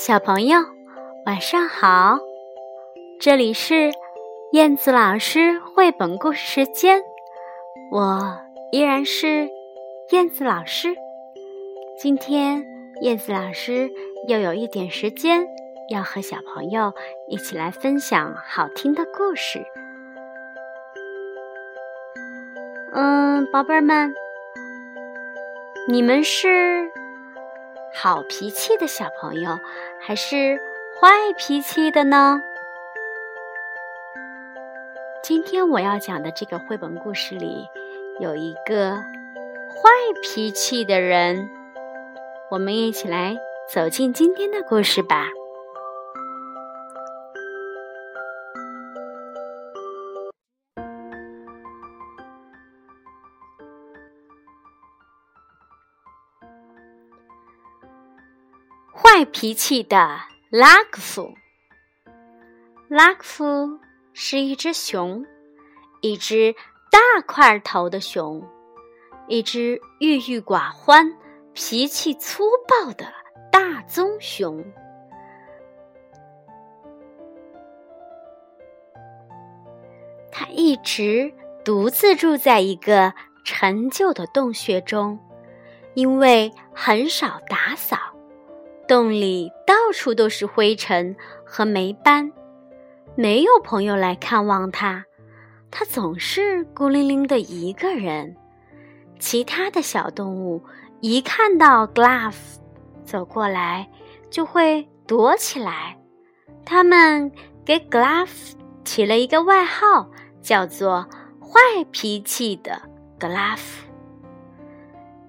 小朋友，晚上好！这里是燕子老师绘本故事时间，我依然是燕子老师。今天燕子老师又有一点时间，要和小朋友一起来分享好听的故事。嗯，宝贝儿们，你们是？好脾气的小朋友，还是坏脾气的呢？今天我要讲的这个绘本故事里，有一个坏脾气的人。我们一起来走进今天的故事吧。坏脾气的拉克夫。拉克夫是一只熊，一只大块头的熊，一只郁郁寡欢、脾气粗暴的大棕熊。他一直独自住在一个陈旧的洞穴中，因为很少打扫。洞里到处都是灰尘和霉斑，没有朋友来看望他，他总是孤零零的一个人。其他的小动物一看到 Glove 走过来，就会躲起来。他们给 Glove 起了一个外号，叫做“坏脾气的 Glove”。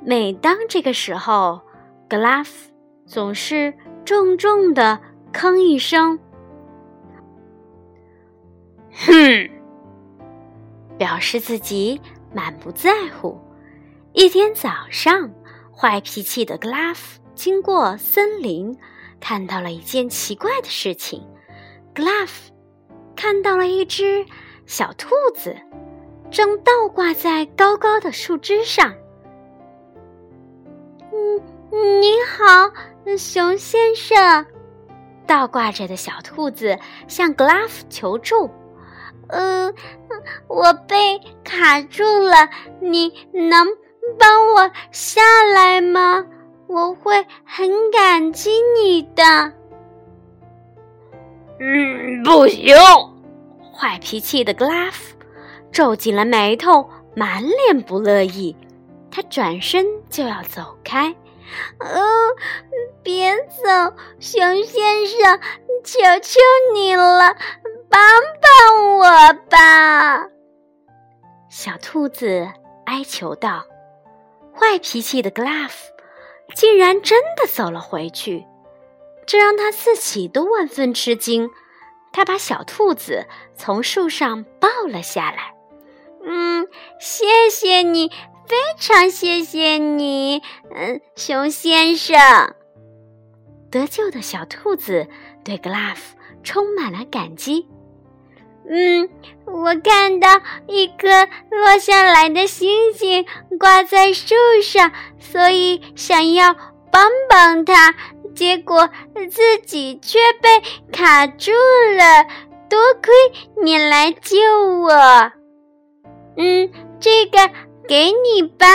每当这个时候，Glove。总是重重的吭一声，哼，表示自己满不在乎。一天早上，坏脾气的格拉夫经过森林，看到了一件奇怪的事情。格拉夫看到了一只小兔子，正倒挂在高高的树枝上。嗯，你好。熊先生，倒挂着的小兔子向 Glove 求助：“呃，我被卡住了，你能帮我下来吗？我会很感激你的。”“嗯，不行！”坏脾气的 Glove 皱紧了眉头，满脸不乐意。他转身就要走开。哦，别走，熊先生，求求你了，帮帮我吧！小兔子哀求道。坏脾气的 Glove 竟然真的走了回去，这让他自己都万分吃惊。他把小兔子从树上抱了下来。嗯，谢谢你。非常谢谢你，嗯，熊先生。得救的小兔子对 Glove 充满了感激。嗯，我看到一颗落下来的星星挂在树上，所以想要帮帮它，结果自己却被卡住了。多亏你来救我。嗯，这个。给你吧，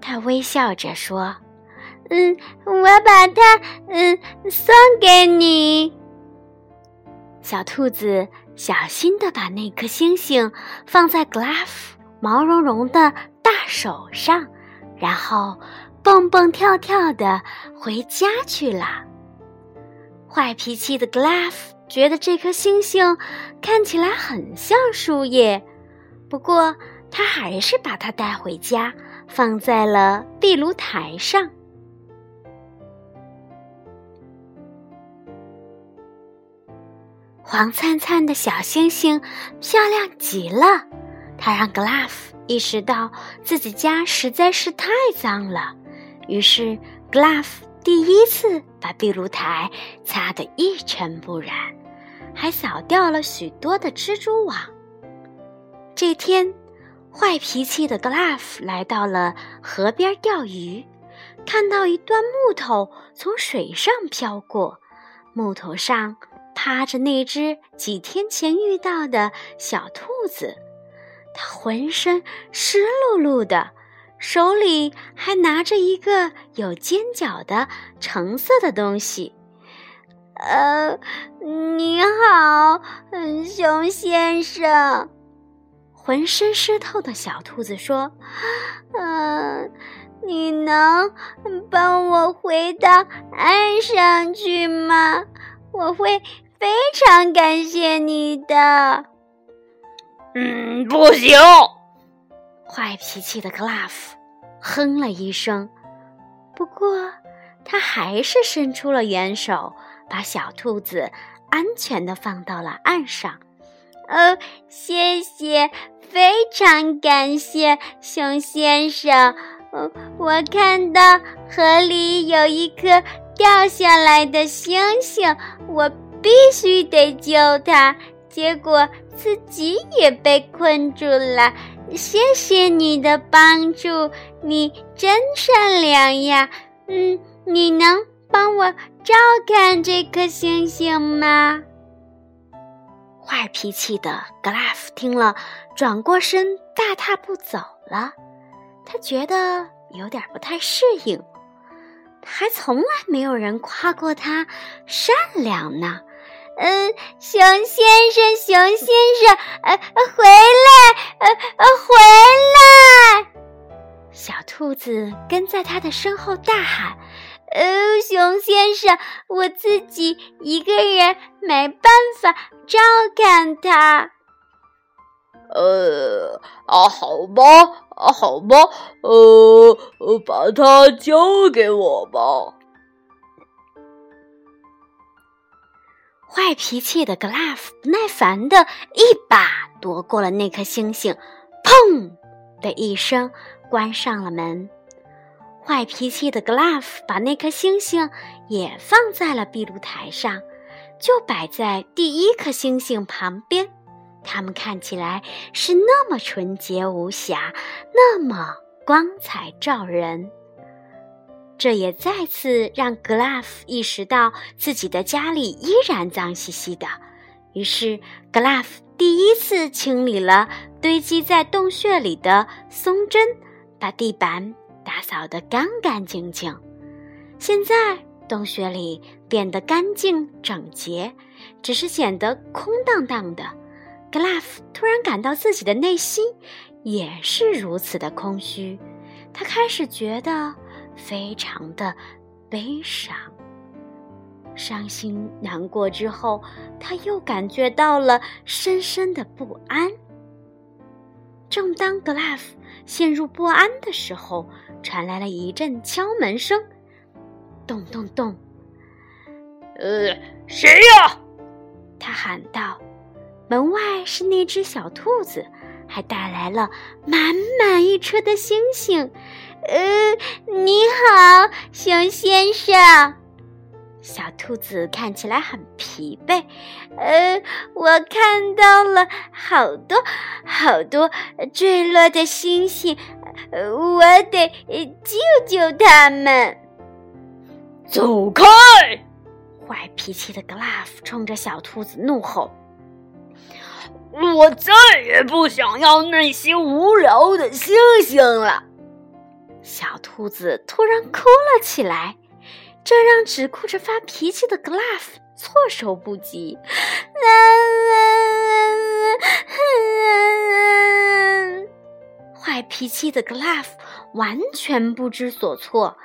他微笑着说：“嗯，我把它嗯送给你。”小兔子小心的把那颗星星放在 Glove 毛茸茸的大手上，然后蹦蹦跳跳的回家去了。坏脾气的 Glove 觉得这颗星星看起来很像树叶，不过。他还是把它带回家，放在了壁炉台上。黄灿灿的小星星，漂亮极了。他让 Glove 意识到自己家实在是太脏了，于是 Glove 第一次把壁炉台擦得一尘不染，还扫掉了许多的蜘蛛网。这天。坏脾气的 Glove 来到了河边钓鱼，看到一段木头从水上飘过，木头上趴着那只几天前遇到的小兔子，它浑身湿漉漉的，手里还拿着一个有尖角的橙色的东西。呃，你好，熊先生。浑身湿透的小兔子说：“嗯，你能帮我回到岸上去吗？我会非常感谢你的。”嗯，不行。坏脾气的 Glove 哼了一声，不过他还是伸出了援手，把小兔子安全的放到了岸上。哦，谢谢，非常感谢熊先生。哦，我看到河里有一颗掉下来的星星，我必须得救它，结果自己也被困住了。谢谢你的帮助，你真善良呀。嗯，你能帮我照看这颗星星吗？坏脾气的格拉夫听了，转过身，大踏步走了。他觉得有点不太适应，还从来没有人夸过他善良呢。嗯，熊先生，熊先生，呃，回来，呃，呃，回来！小兔子跟在他的身后大喊。呃，熊先生，我自己一个人没办法照看他。呃，啊，好吧，啊，好吧，呃，把它交给我吧。坏脾气的 Glove 不耐烦的一把夺过了那颗星星，砰的一声关上了门。坏脾气的 Glove 把那颗星星也放在了壁炉台上，就摆在第一颗星星旁边。它们看起来是那么纯洁无瑕，那么光彩照人。这也再次让 Glove 意识到自己的家里依然脏兮兮的。于是，Glove 第一次清理了堆积在洞穴里的松针，把地板。打扫得干干净净，现在洞穴里变得干净整洁，只是显得空荡荡的。格拉夫突然感到自己的内心也是如此的空虚，他开始觉得非常的悲伤、伤心、难过。之后，他又感觉到了深深的不安。正当格拉夫陷入不安的时候，传来了一阵敲门声，咚咚咚。呃，谁呀？他喊道。门外是那只小兔子，还带来了满满一车的星星。呃，你好，熊先生。小兔子看起来很疲惫。呃，我看到了好多好多坠落的星星，我得救救他们。走开！坏脾气的 Glove 冲着小兔子怒吼：“我再也不想要那些无聊的星星了！”小兔子突然哭了起来。这让只顾着发脾气的 Glove 措手不及。坏脾气的 Glove 完全不知所措，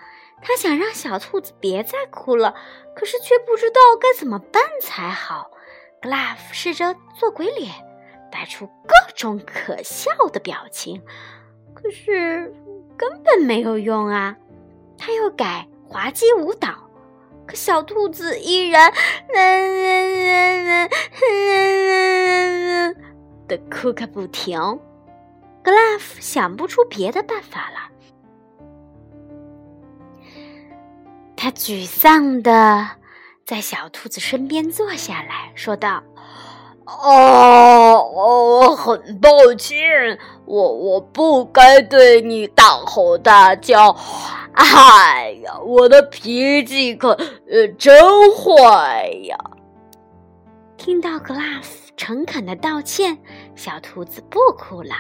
他想让小兔子别再哭了，可是却不知道该怎么办才好。Glove 试着做鬼脸，摆出各种可笑的表情，可是根本没有用啊！他又改。滑稽舞蹈，可小兔子依然的哭个不停。格拉夫想不出别的办法了，他沮丧的在小兔子身边坐下来说道：“哦，我很抱歉，我我不该对你大吼大叫。”哎呀，我的脾气可呃真坏呀！听到格拉夫诚恳的道歉，小兔子不哭了，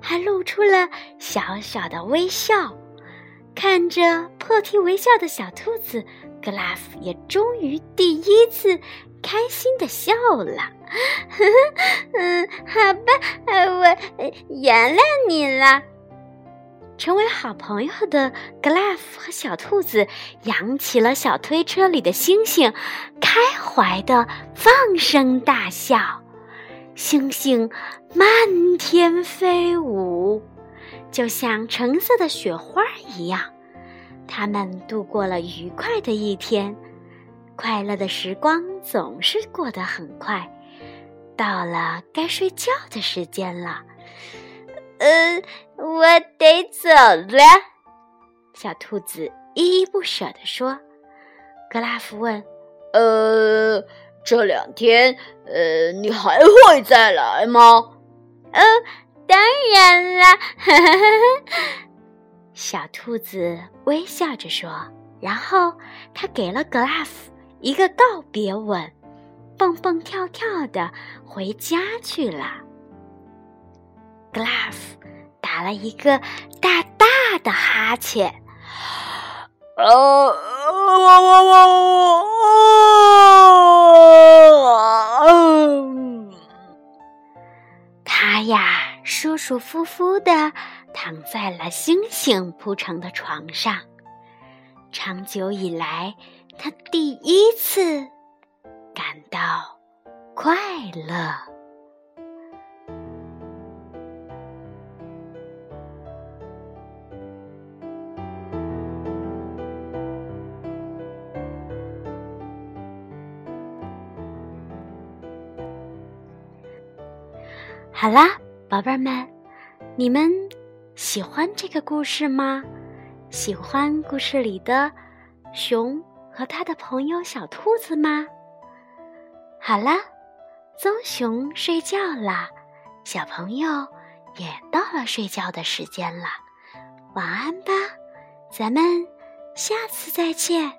还露出了小小的微笑。看着破涕为笑的小兔子，格拉夫也终于第一次开心的笑了。呵 呵嗯，好吧，我原谅你了。成为好朋友的格拉夫和小兔子扬起了小推车里的星星，开怀的放声大笑。星星漫天飞舞。就像橙色的雪花一样，他们度过了愉快的一天。快乐的时光总是过得很快，到了该睡觉的时间了。呃，我得走了。小兔子依依不舍地说。格拉夫问：“呃，这两天，呃，你还会再来吗？”“呃。”当然啦，小兔子微笑着说，然后他给了格拉夫一个告别吻，蹦蹦跳跳的回家去了。格拉夫打了一个大大的哈欠，呃，我我我，他呀。舒舒服服的躺在了星星铺成的床上。长久以来，他第一次感到快乐。好啦。宝贝儿们，你们喜欢这个故事吗？喜欢故事里的熊和他的朋友小兔子吗？好了，棕熊睡觉了，小朋友也到了睡觉的时间了，晚安吧，咱们下次再见。